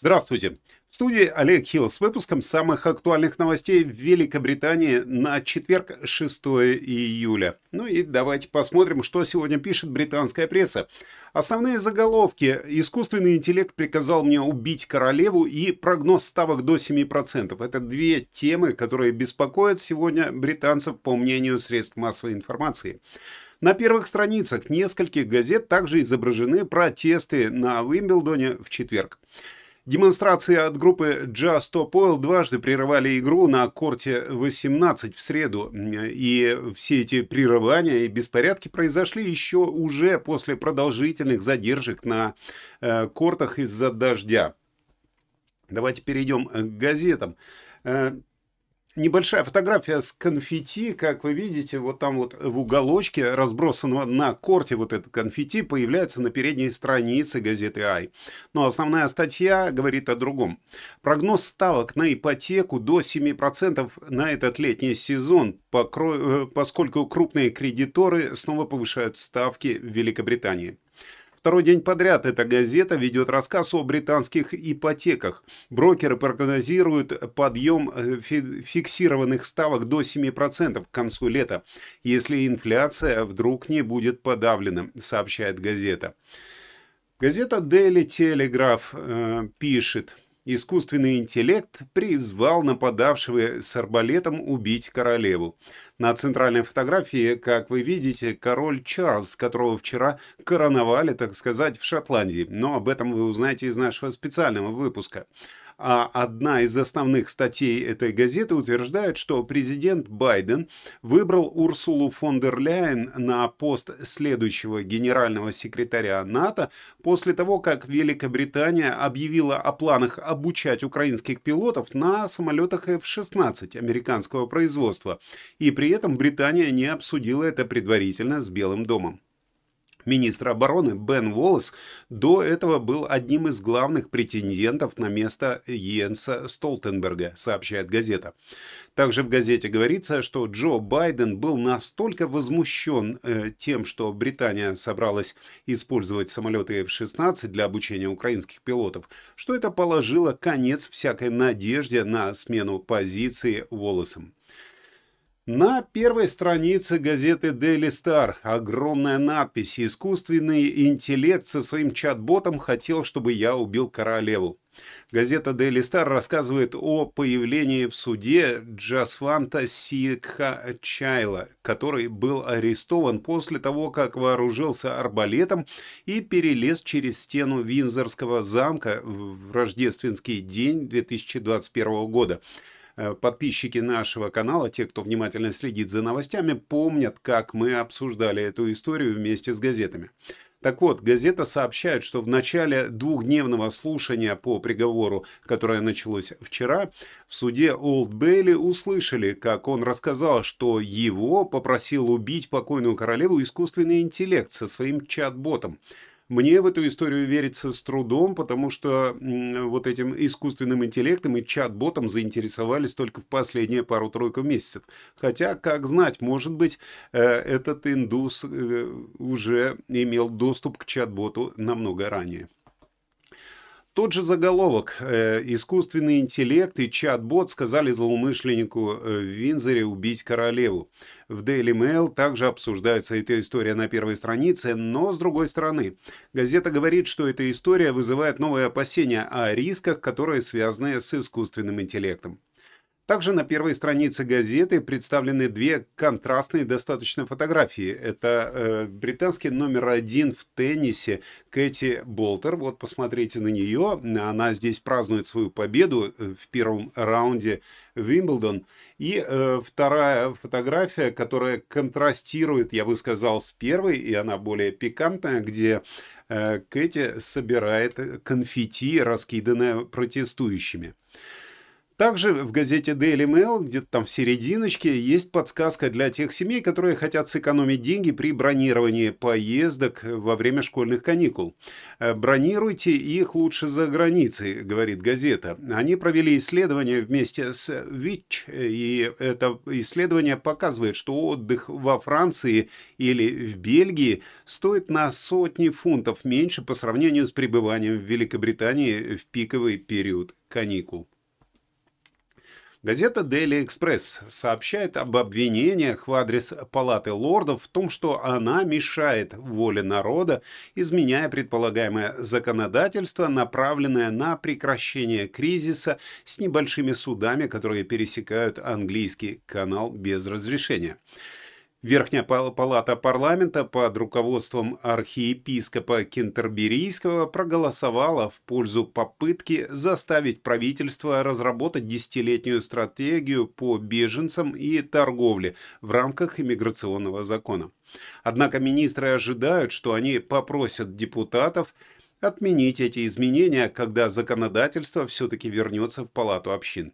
Здравствуйте. В студии Олег Хилл с выпуском самых актуальных новостей в Великобритании на четверг, 6 июля. Ну и давайте посмотрим, что сегодня пишет британская пресса. Основные заголовки. Искусственный интеллект приказал мне убить королеву и прогноз ставок до 7%. Это две темы, которые беспокоят сегодня британцев, по мнению средств массовой информации. На первых страницах нескольких газет также изображены протесты на Уимблдоне в четверг. Демонстрации от группы Just Stop Oil дважды прерывали игру на корте 18 в среду. И все эти прерывания и беспорядки произошли еще уже после продолжительных задержек на э, кортах из-за дождя. Давайте перейдем к газетам. Небольшая фотография с конфетти, как вы видите, вот там вот в уголочке разбросанного на корте вот этот конфетти появляется на передней странице газеты «Ай». Но основная статья говорит о другом. Прогноз ставок на ипотеку до 7% на этот летний сезон, э, поскольку крупные кредиторы снова повышают ставки в Великобритании. Второй день подряд эта газета ведет рассказ о британских ипотеках. Брокеры прогнозируют подъем э, фиксированных ставок до 7% к концу лета, если инфляция вдруг не будет подавлена, сообщает газета. Газета Daily Telegraph э, пишет – искусственный интеллект призвал нападавшего с арбалетом убить королеву. На центральной фотографии, как вы видите, король Чарльз, которого вчера короновали, так сказать, в Шотландии. Но об этом вы узнаете из нашего специального выпуска. А одна из основных статей этой газеты утверждает, что президент Байден выбрал Урсулу фон дер Ляйен на пост следующего генерального секретаря НАТО после того, как Великобритания объявила о планах обучать украинских пилотов на самолетах F-16 американского производства. И при этом Британия не обсудила это предварительно с Белым домом. Министр обороны Бен Уоллес до этого был одним из главных претендентов на место Йенса Столтенберга, сообщает газета. Также в газете говорится, что Джо Байден был настолько возмущен э, тем, что Британия собралась использовать самолеты F-16 для обучения украинских пилотов, что это положило конец всякой надежде на смену позиции Уоллесом. На первой странице газеты Daily Star огромная надпись «Искусственный интеллект со своим чат-ботом хотел, чтобы я убил королеву». Газета Daily Star рассказывает о появлении в суде Джасванта Сикха Чайла, который был арестован после того, как вооружился арбалетом и перелез через стену Винзорского замка в рождественский день 2021 года. Э, подписчики нашего канала, те, кто внимательно следит за новостями, помнят, как мы обсуждали эту историю вместе с газетами. Так вот, газета сообщает, что в начале двухдневного слушания по приговору, которое началось вчера, в суде Олд Бейли услышали, как он рассказал, что его попросил убить покойную королеву искусственный интеллект со своим чат-ботом. Мне в эту историю верится с трудом, потому что вот этим искусственным интеллектом и чат-ботом заинтересовались только в последние пару-тройку месяцев. Хотя, как знать, может быть, э, этот индус э, уже имел доступ к чат-боту намного ранее. Тот же заголовок э, «Искусственный интеллект и чат-бот сказали злоумышленнику э, в Винзоре убить королеву». В Daily Mail также обсуждается эта история на первой странице, но с другой стороны. Газета говорит, что эта история вызывает новые опасения о рисках, которые связаны с искусственным интеллектом. Также на первой странице газеты представлены две контрастные достаточно фотографии. Это э, британский номер один в теннисе Кэти Болтер. Вот посмотрите на нее. Она здесь празднует свою победу э, в первом раунде Вимблдон. И э, вторая фотография, которая контрастирует, я бы сказал, с первой, и она более пикантная, где э, Кэти собирает конфетти, раскиданное протестующими. Также в газете Daily Mail, где-то там в серединочке, есть подсказка для тех семей, которые хотят сэкономить деньги при бронировании поездок во время школьных каникул. Э, бронируйте их лучше за границей, говорит газета. Они провели исследование вместе с ВИЧ, и это исследование показывает, что отдых во Франции или в Бельгии стоит на сотни фунтов меньше по сравнению с пребыванием в Великобритании в пиковый период каникул. Газета Daily Express сообщает об обвинениях в адрес Палаты лордов в том, что она мешает воле народа, изменяя предполагаемое законодательство, направленное на прекращение кризиса с небольшими судами, которые пересекают английский канал без разрешения. Верхняя палата парламента под руководством архиепископа Кентерберийского проголосовала в пользу попытки заставить правительство разработать десятилетнюю стратегию по беженцам и торговле в рамках иммиграционного закона. Однако министры ожидают, что они попросят депутатов отменить эти изменения, когда законодательство все-таки вернется в палату общин.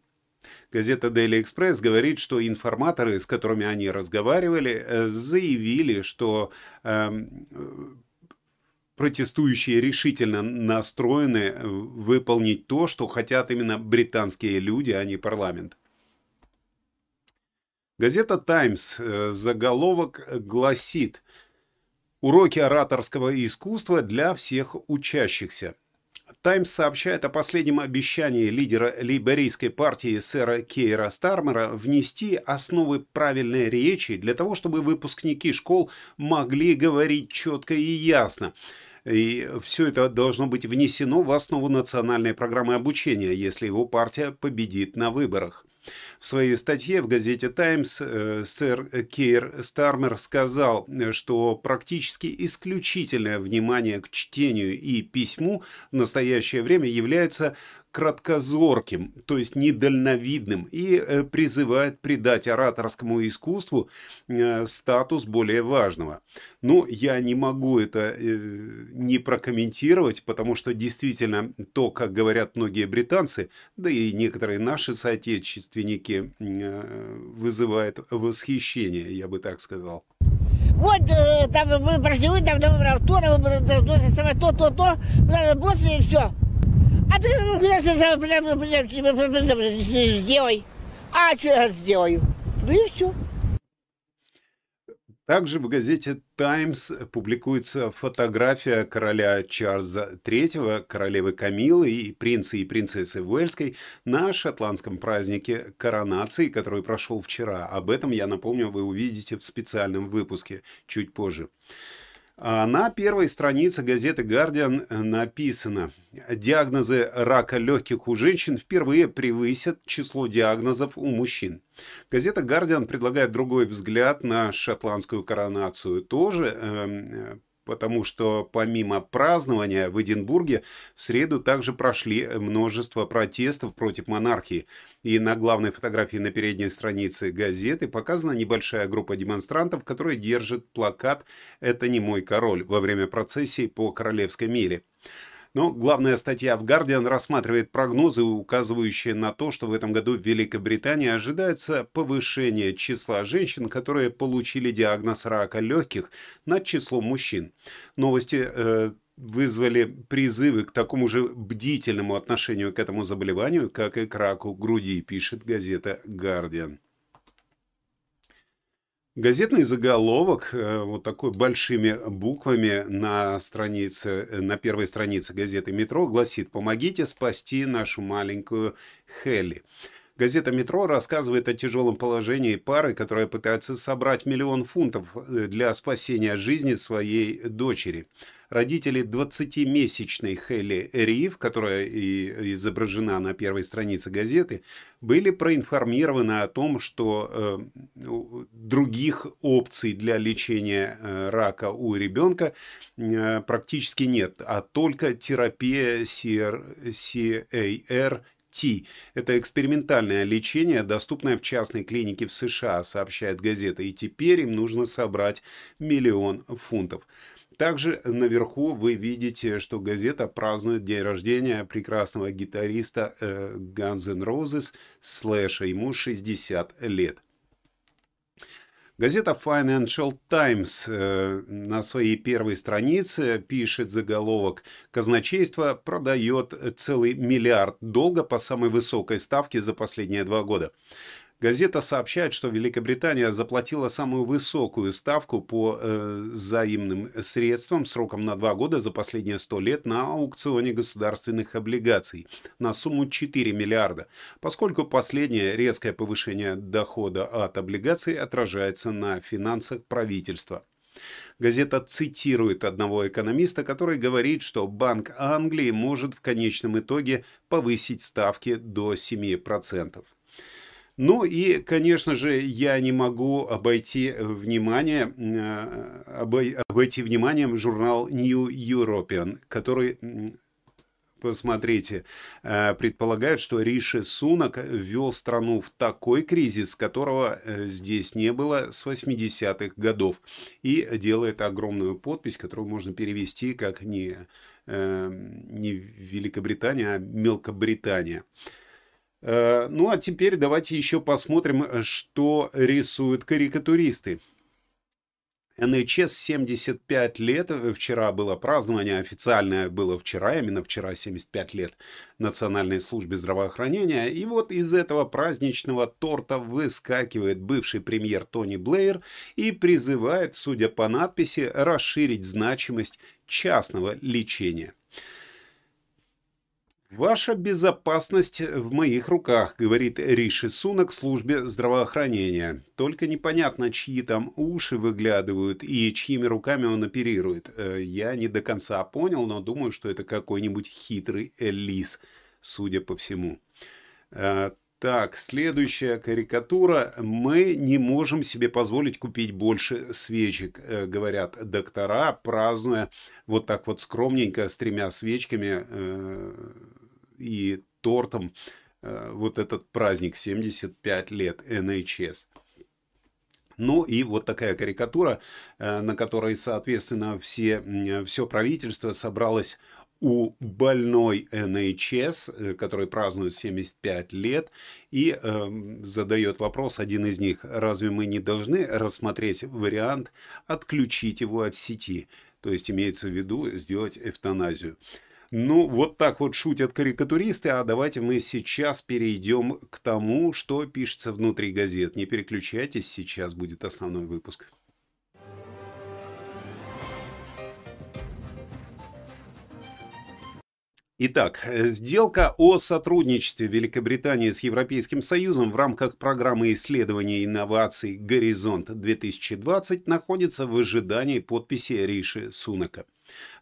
Газета Daily Express говорит, что информаторы, с которыми они разговаривали, э, заявили, что э, протестующие решительно настроены э, выполнить то, что хотят именно британские люди, а не парламент. Газета «Таймс» э, заголовок гласит «Уроки ораторского искусства для всех учащихся». Таймс сообщает о последнем обещании лидера лейбористской партии сэра Кейра Стармера внести основы правильной речи для того, чтобы выпускники школ могли говорить четко и ясно. И все это должно быть внесено в основу национальной программы обучения, если его партия победит на выборах. В своей статье в газете «Таймс» э, сэр Кейр Стармер сказал, что практически исключительное внимание к чтению и письму в настоящее время является краткозорким, то есть недальновидным, и э, призывает придать ораторскому искусству э, статус более важного. Но я не могу это э, не прокомментировать, потому что действительно то, как говорят многие британцы, да и некоторые наши соотечественники, вызывает восхищение, я бы так сказал. Вот там мы прошли, там, там, то, то, то, то, то, бросили и все. А ты сделай. А что я сделаю? Ну и все. Также в газете «Таймс» публикуется фотография короля Чарльза III, королевы Камилы и принца и принцессы Уэльской на шотландском празднике коронации, который прошел вчера. Об этом, я напомню, вы увидите в специальном выпуске чуть позже. А на первой странице газеты «Гардиан» написано «Диагнозы рака легких у женщин впервые превысят число диагнозов у мужчин». Газета «Гардиан» предлагает другой взгляд на шотландскую коронацию. Тоже э, потому что помимо празднования в Эдинбурге в среду также прошли множество протестов против монархии. И на главной фотографии на передней странице газеты показана небольшая группа демонстрантов, которые держат плакат «Это не мой король» во время процессии по Королевской миле. Но главная статья в Guardian рассматривает прогнозы, указывающие на то, что в этом году в Великобритании ожидается повышение числа женщин, которые получили диагноз рака легких над числом мужчин. Новости э, вызвали призывы к такому же бдительному отношению к этому заболеванию, как и к раку груди, пишет газета Guardian. Газетный заголовок, э, вот такой большими буквами на странице, э, на первой странице газеты «Метро» гласит «Помогите спасти нашу маленькую Хелли». Газета «Метро» рассказывает о тяжелом положении пары, которая пытается собрать миллион фунтов э, для спасения жизни своей дочери. Родители 20-месячной Хелли Рив, которая и изображена на первой странице газеты, были проинформированы о том, что э, других опций для лечения э, рака у ребенка э, практически нет, а только терапия CAR T. Это экспериментальное лечение, доступное в частной клинике в США, сообщает газета, и теперь им нужно собрать миллион фунтов. Также наверху вы видите, что газета празднует день рождения прекрасного гитариста э, Guns N' Roses Слэша. Ему 60 лет. Газета Financial Times э, на своей первой странице пишет заголовок «Казначейство продает целый миллиард долга по самой высокой ставке за последние два года». Газета сообщает, что Великобритания заплатила самую высокую ставку по э, взаимным средствам сроком на два года за последние 100 лет на аукционе государственных облигаций на сумму 4 миллиарда, поскольку последнее резкое повышение дохода от облигаций отражается на финансах правительства. Газета цитирует одного экономиста, который говорит, что Банк Англии может в конечном итоге повысить ставки до 7%. Ну и, конечно же, я не могу обойти внимание, э, обойти вниманием журнал New European, который посмотрите, э, предполагает, что Риши Сунак ввел страну в такой кризис, которого э, здесь не было с 80-х годов. И делает огромную подпись, которую можно перевести как не, не Великобритания, а Мелкобритания. Э, ну а теперь давайте еще посмотрим, что рисуют карикатуристы. НХС 75 лет. Вчера было празднование, официальное было вчера, именно вчера 75 лет Национальной службе здравоохранения. И вот из этого праздничного торта выскакивает бывший премьер Тони Блэйр и призывает, судя по надписи, расширить значимость частного лечения. «Ваша безопасность в моих руках», — говорит Риши Сунак службе здравоохранения. Только непонятно, чьи там уши выглядывают и чьими руками он оперирует. Э, я не до конца понял, но думаю, что это какой-нибудь хитрый лис, судя по всему. Э, так, следующая карикатура. Мы не можем себе позволить купить больше свечек, э, говорят доктора, празднуя вот так вот скромненько с тремя свечками и тортом э, вот этот праздник 75 лет NHS. Ну и вот такая карикатура, э, на которой, соответственно, все, все правительство собралось у больной NHS, э, который празднует 75 лет, и э, задает вопрос один из них, разве мы не должны рассмотреть вариант отключить его от сети? То есть имеется в виду сделать эвтаназию. Ну, вот так вот шутят карикатуристы, а давайте мы сейчас перейдем к тому, что пишется внутри газет. Не переключайтесь, сейчас будет основной выпуск. Итак, сделка о сотрудничестве Великобритании с Европейским Союзом в рамках программы исследований и инноваций «Горизонт-2020» находится в ожидании подписи Риши Сунака.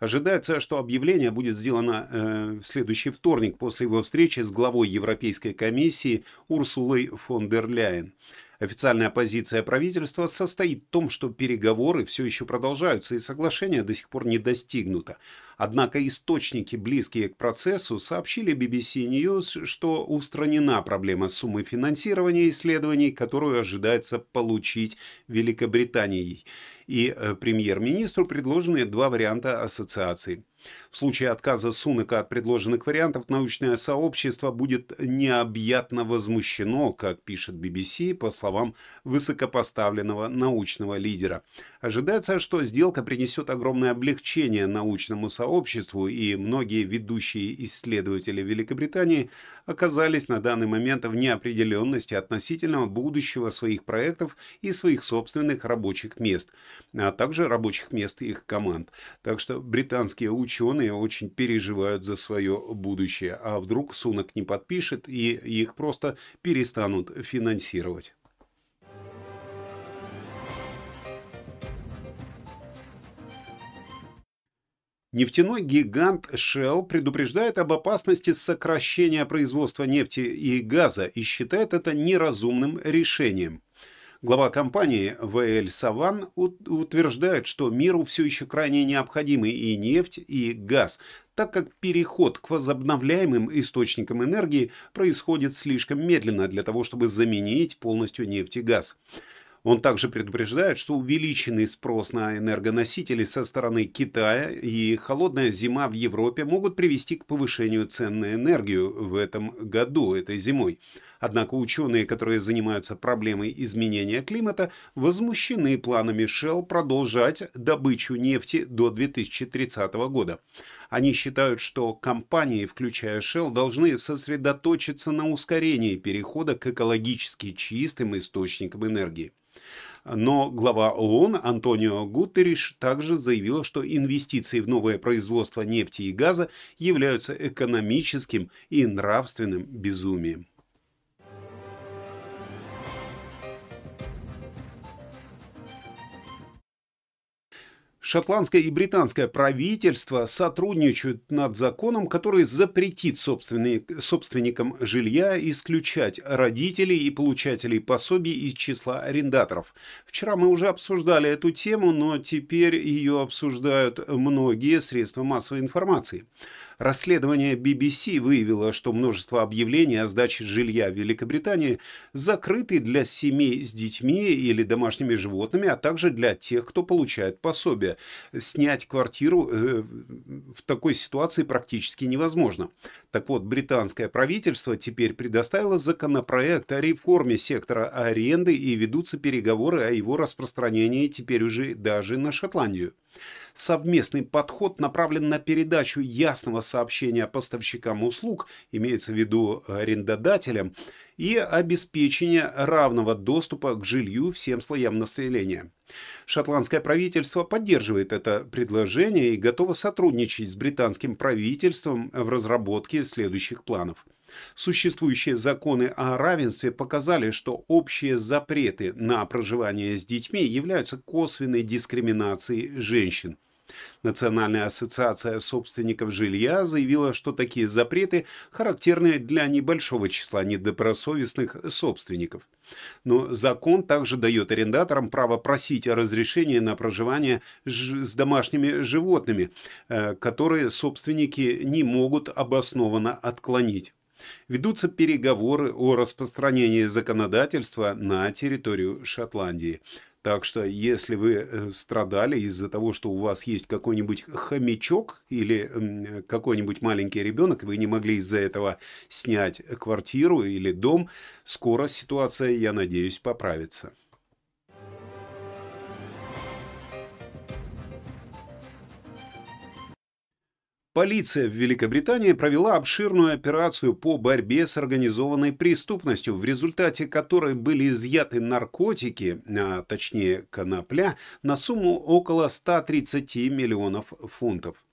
Ожидается, что объявление будет сделано э, в следующий вторник после его встречи с главой Европейской комиссии Урсулой фон дер Ляйен. Официальная позиция правительства состоит в том, что переговоры все еще продолжаются и соглашение до сих пор не достигнуто. Однако источники, близкие к процессу, сообщили BBC News, что устранена проблема суммы финансирования исследований, которую ожидается получить Великобританией. И э, премьер-министру предложены два варианта ассоциации. В случае отказа Сунака от предложенных вариантов научное сообщество будет необъятно возмущено, как пишет BBC, по словам высокопоставленного научного лидера. Ожидается, что сделка принесет огромное облегчение научному сообществу, и многие ведущие исследователи Великобритании оказались на данный момент в неопределенности относительно будущего своих проектов и своих собственных рабочих мест, а также рабочих мест их команд. Так что британские ученые очень переживают за свое будущее, а вдруг Сунок не подпишет и их просто перестанут финансировать. Нефтяной гигант Shell предупреждает об опасности сокращения производства нефти и газа и считает это неразумным решением. Глава компании ВЛ Саван утверждает, что миру все еще крайне необходимы и нефть, и газ, так как переход к возобновляемым источникам энергии происходит слишком медленно для того, чтобы заменить полностью нефть и газ. Он также предупреждает, что увеличенный спрос на энергоносители со стороны Китая и холодная зима в Европе могут привести к повышению цен на энергию в этом году, этой зимой. Однако ученые, которые занимаются проблемой изменения климата, возмущены планами Shell продолжать добычу нефти до 2030 года. Они считают, что компании, включая Shell, должны сосредоточиться на ускорении перехода к экологически чистым источникам энергии. Но глава ООН Антонио Гутерриш также заявил, что инвестиции в новое производство нефти и газа являются экономическим и нравственным безумием. Шотландское и британское правительство сотрудничают над законом, который запретит собственникам жилья исключать родителей и получателей пособий из числа арендаторов. Вчера мы уже обсуждали эту тему, но теперь ее обсуждают многие средства массовой информации. Расследование BBC выявило, что множество объявлений о сдаче жилья в Великобритании закрыты для семей с детьми или домашними животными, а также для тех, кто получает пособие. Снять квартиру э, в такой ситуации практически невозможно. Так вот, британское правительство теперь предоставило законопроект о реформе сектора аренды и ведутся переговоры о его распространении теперь уже даже на Шотландию. Совместный подход направлен на передачу ясного сообщения поставщикам услуг, имеется в виду арендодателям, и обеспечение равного доступа к жилью всем слоям населения. Шотландское правительство поддерживает это предложение и готово сотрудничать с британским правительством в разработке следующих планов. Существующие законы о равенстве показали, что общие запреты на проживание с детьми являются косвенной дискриминацией женщин. Национальная ассоциация собственников жилья заявила, что такие запреты характерны для небольшого числа недобросовестных собственников. Но закон также дает арендаторам право просить о разрешении на проживание с домашними животными, э, которые собственники не могут обоснованно отклонить. Ведутся переговоры о распространении законодательства на территорию Шотландии. Так что, если вы э, страдали из-за того, что у вас есть какой-нибудь хомячок или какой-нибудь маленький ребенок, вы не могли из-за этого снять квартиру или дом, скоро ситуация, я надеюсь, поправится. Полиция в Великобритании провела обширную операцию по борьбе с организованной преступностью, в результате которой были изъяты наркотики, а точнее конопля, на сумму около 130 миллионов фунтов.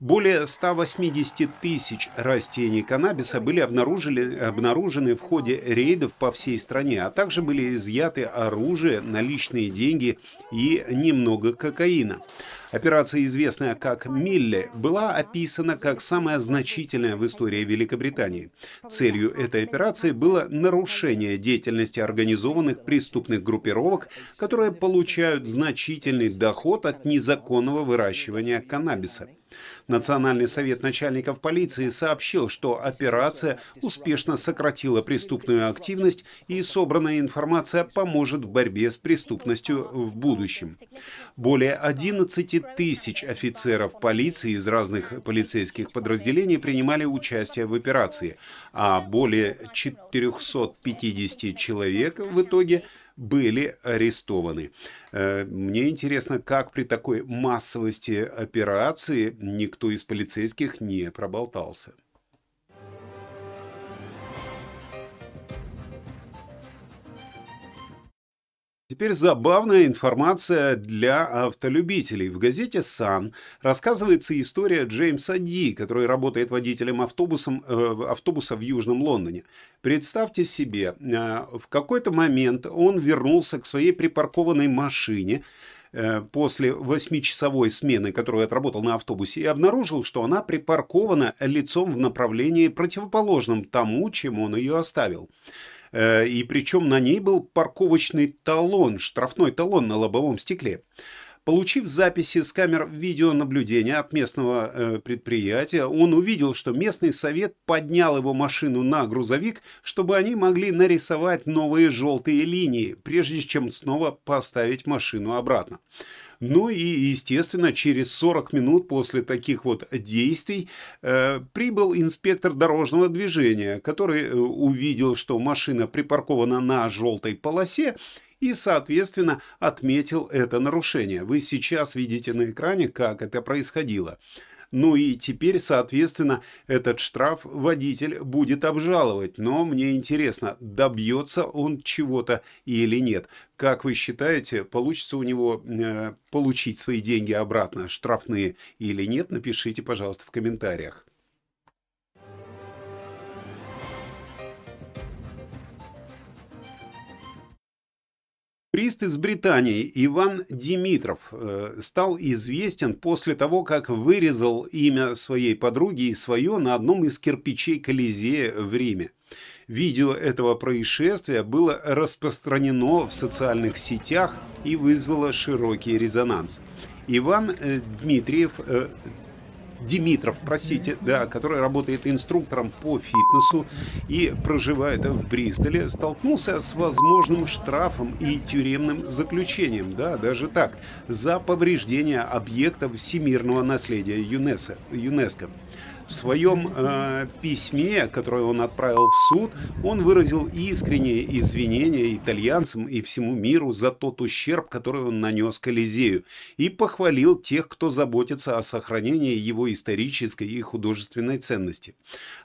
Более 180 тысяч растений каннабиса были обнаружили, обнаружены в ходе рейдов по всей стране, а также были изъяты оружие, наличные деньги и немного кокаина. Операция, известная как «Милле», была описана как самая значительная в истории Великобритании. Целью этой операции было нарушение деятельности организованных преступных группировок, которые получают значительный доход от незаконного выращивания каннабиса. Национальный совет начальников полиции сообщил, что операция успешно сократила преступную активность и собранная информация поможет в борьбе с преступностью в будущем. Более 11 тысяч офицеров полиции из разных полицейских подразделений принимали участие в операции, а более 450 человек в итоге – были арестованы. Э, мне интересно, как при такой массовости операции никто из полицейских не проболтался. Теперь забавная информация для автолюбителей. В газете «Сан» рассказывается история Джеймса Ди, который работает водителем автобусом, э, автобуса в Южном Лондоне. Представьте себе, э, в какой-то момент он вернулся к своей припаркованной машине, э, после восьмичасовой смены, которую отработал на автобусе, и обнаружил, что она припаркована лицом в направлении противоположном тому, чем он ее оставил. Э, и причем на ней был парковочный талон, штрафной талон на лобовом стекле. Получив записи с камер видеонаблюдения от местного э, предприятия, он увидел, что местный совет поднял его машину на грузовик, чтобы они могли нарисовать новые желтые линии, прежде чем снова поставить машину обратно. Ну и, естественно, через 40 минут после таких вот действий э, прибыл инспектор дорожного движения, который э, увидел, что машина припаркована на желтой полосе и, соответственно, отметил это нарушение. Вы сейчас видите на экране, как это происходило. Ну и теперь, соответственно, этот штраф водитель будет обжаловать. Но мне интересно, добьется он чего-то или нет. Как вы считаете, получится у него э, получить свои деньги обратно, штрафные или нет? Напишите, пожалуйста, в комментариях. Прист из Британии Иван Димитров э, стал известен после того, как вырезал имя своей подруги и свое на одном из кирпичей Колизея в Риме. Видео этого происшествия было распространено в социальных сетях и вызвало широкий резонанс. Иван э, Дмитриев э, Димитров, простите, да, который работает инструктором по фитнесу и проживает в Бристоле, столкнулся с возможным штрафом и тюремным заключением, да, даже так, за повреждение объектов всемирного наследия ЮНЕСКО. ЮНЕСКО. В своем э, письме, которое он отправил в суд, он выразил искренние извинения итальянцам и всему миру за тот ущерб, который он нанес Колизею, и похвалил тех, кто заботится о сохранении его исторической и художественной ценности.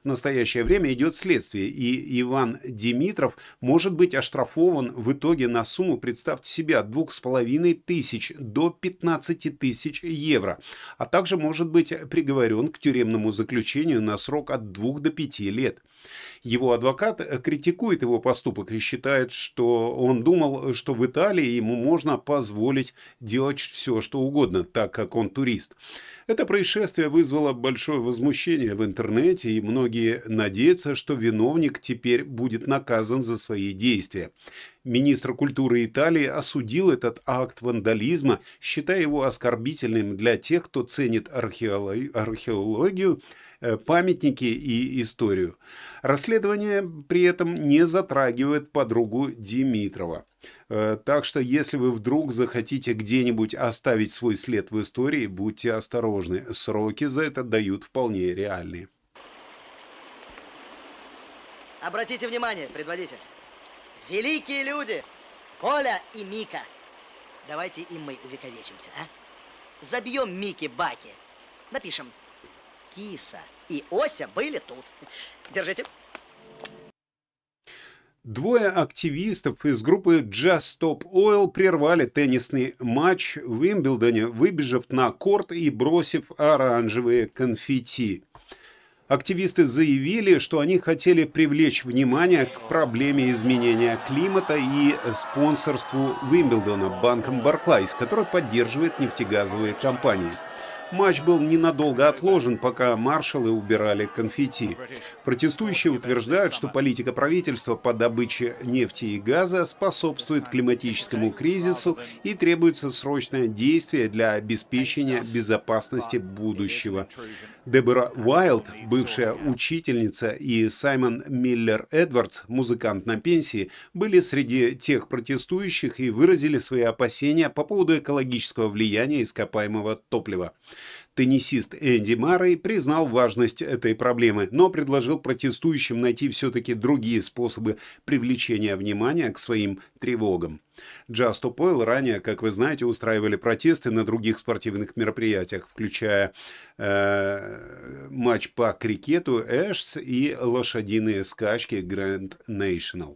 В настоящее время идет следствие, и Иван Димитров может быть оштрафован в итоге на сумму, представьте себе, от 2,5 тысяч до 15 тысяч евро, а также может быть приговорен к тюремному заключению заключению на срок от 2 до 5 лет. Его адвокат критикует его поступок и считает, что он думал, что в Италии ему можно позволить делать все, что угодно, так как он турист. Это происшествие вызвало большое возмущение в интернете, и многие надеются, что виновник теперь будет наказан за свои действия. Министр культуры Италии осудил этот акт вандализма, считая его оскорбительным для тех, кто ценит археологию, Э, памятники и историю. Расследование при этом не затрагивает подругу Димитрова. Э, так что, если вы вдруг захотите где-нибудь оставить свой след в истории, будьте осторожны. Сроки за это дают вполне реальные. Обратите внимание, предводитель. Великие люди, Коля и Мика. Давайте и мы увековечимся, а? Забьем Мики Баки. Напишем Киса и Ося были тут. Держите. Двое активистов из группы Just Stop Oil прервали теннисный матч в Уимблдоне, выбежав на корт и бросив оранжевые конфетти. Активисты заявили, что они хотели привлечь внимание к проблеме изменения климата и спонсорству Уимблдона банком Барклайс, который поддерживает нефтегазовые компании. Матч был ненадолго отложен, пока маршалы убирали конфетти. Протестующие утверждают, что политика правительства по добыче нефти и газа способствует климатическому кризису и требуется срочное действие для обеспечения безопасности будущего. Дебора Уайлд, бывшая учительница, и Саймон Миллер Эдвардс, музыкант на пенсии, были среди тех протестующих и выразили свои опасения по поводу экологического влияния ископаемого топлива. Теннисист Энди Маррей признал важность этой проблемы, но предложил протестующим найти все-таки другие способы привлечения внимания к своим тревогам. Just Oil ранее, как вы знаете, устраивали протесты на других спортивных мероприятиях, включая э, матч по крикету Эшс и лошадиные скачки Grand National.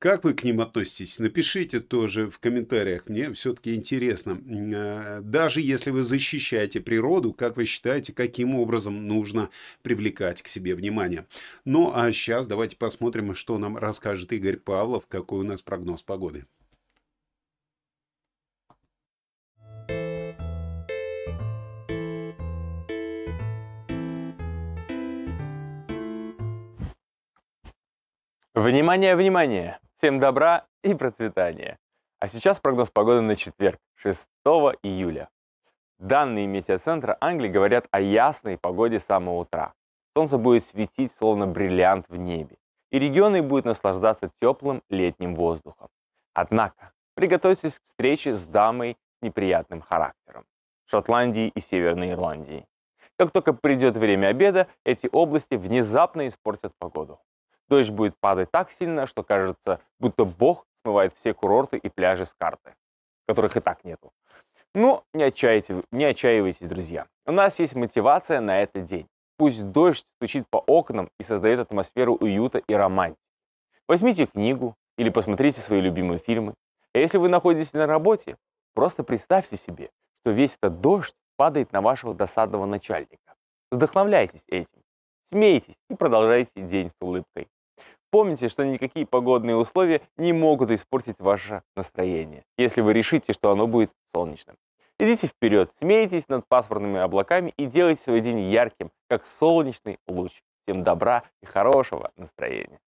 Как вы к ним относитесь? Напишите тоже в комментариях. Мне все-таки интересно. Э, даже если вы защищаете природу, как вы считаете, каким образом нужно привлекать к себе внимание? Ну, а сейчас давайте посмотрим, что нам расскажет Игорь Павлов, какой у нас прогноз погоды. Внимание, внимание! Всем добра и процветания! А сейчас прогноз погоды на четверг, 6 июля. Данные метеоцентра Англии говорят о ясной погоде с самого утра. Солнце будет светить, словно бриллиант в небе, и регионы будут наслаждаться теплым летним воздухом. Однако, приготовьтесь к встрече с дамой с неприятным характером – Шотландии и Северной Ирландии. Как только придет время обеда, эти области внезапно испортят погоду. Дождь будет падать так сильно, что кажется, будто Бог смывает все курорты и пляжи с карты, которых и так нету. Но не, отчаивайте, не отчаивайтесь, друзья. У нас есть мотивация на этот день. Пусть дождь стучит по окнам и создает атмосферу уюта и романтики. Возьмите книгу или посмотрите свои любимые фильмы. А если вы находитесь на работе, просто представьте себе, что весь этот дождь падает на вашего досадного начальника. Вдохновляйтесь этим, смейтесь и продолжайте день с улыбкой. Помните, что никакие погодные условия не могут испортить ваше настроение, если вы решите, что оно будет солнечным. Идите вперед, смейтесь над пасмурными облаками и делайте свой день ярким, как солнечный луч. Всем добра и хорошего настроения.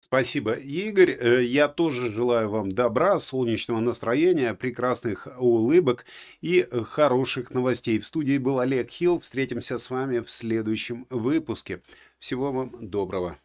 Спасибо, Игорь. Э, я тоже желаю вам добра, солнечного настроения, прекрасных улыбок и хороших новостей. В студии был Олег Хилл. Встретимся с вами в следующем выпуске. Всего вам доброго.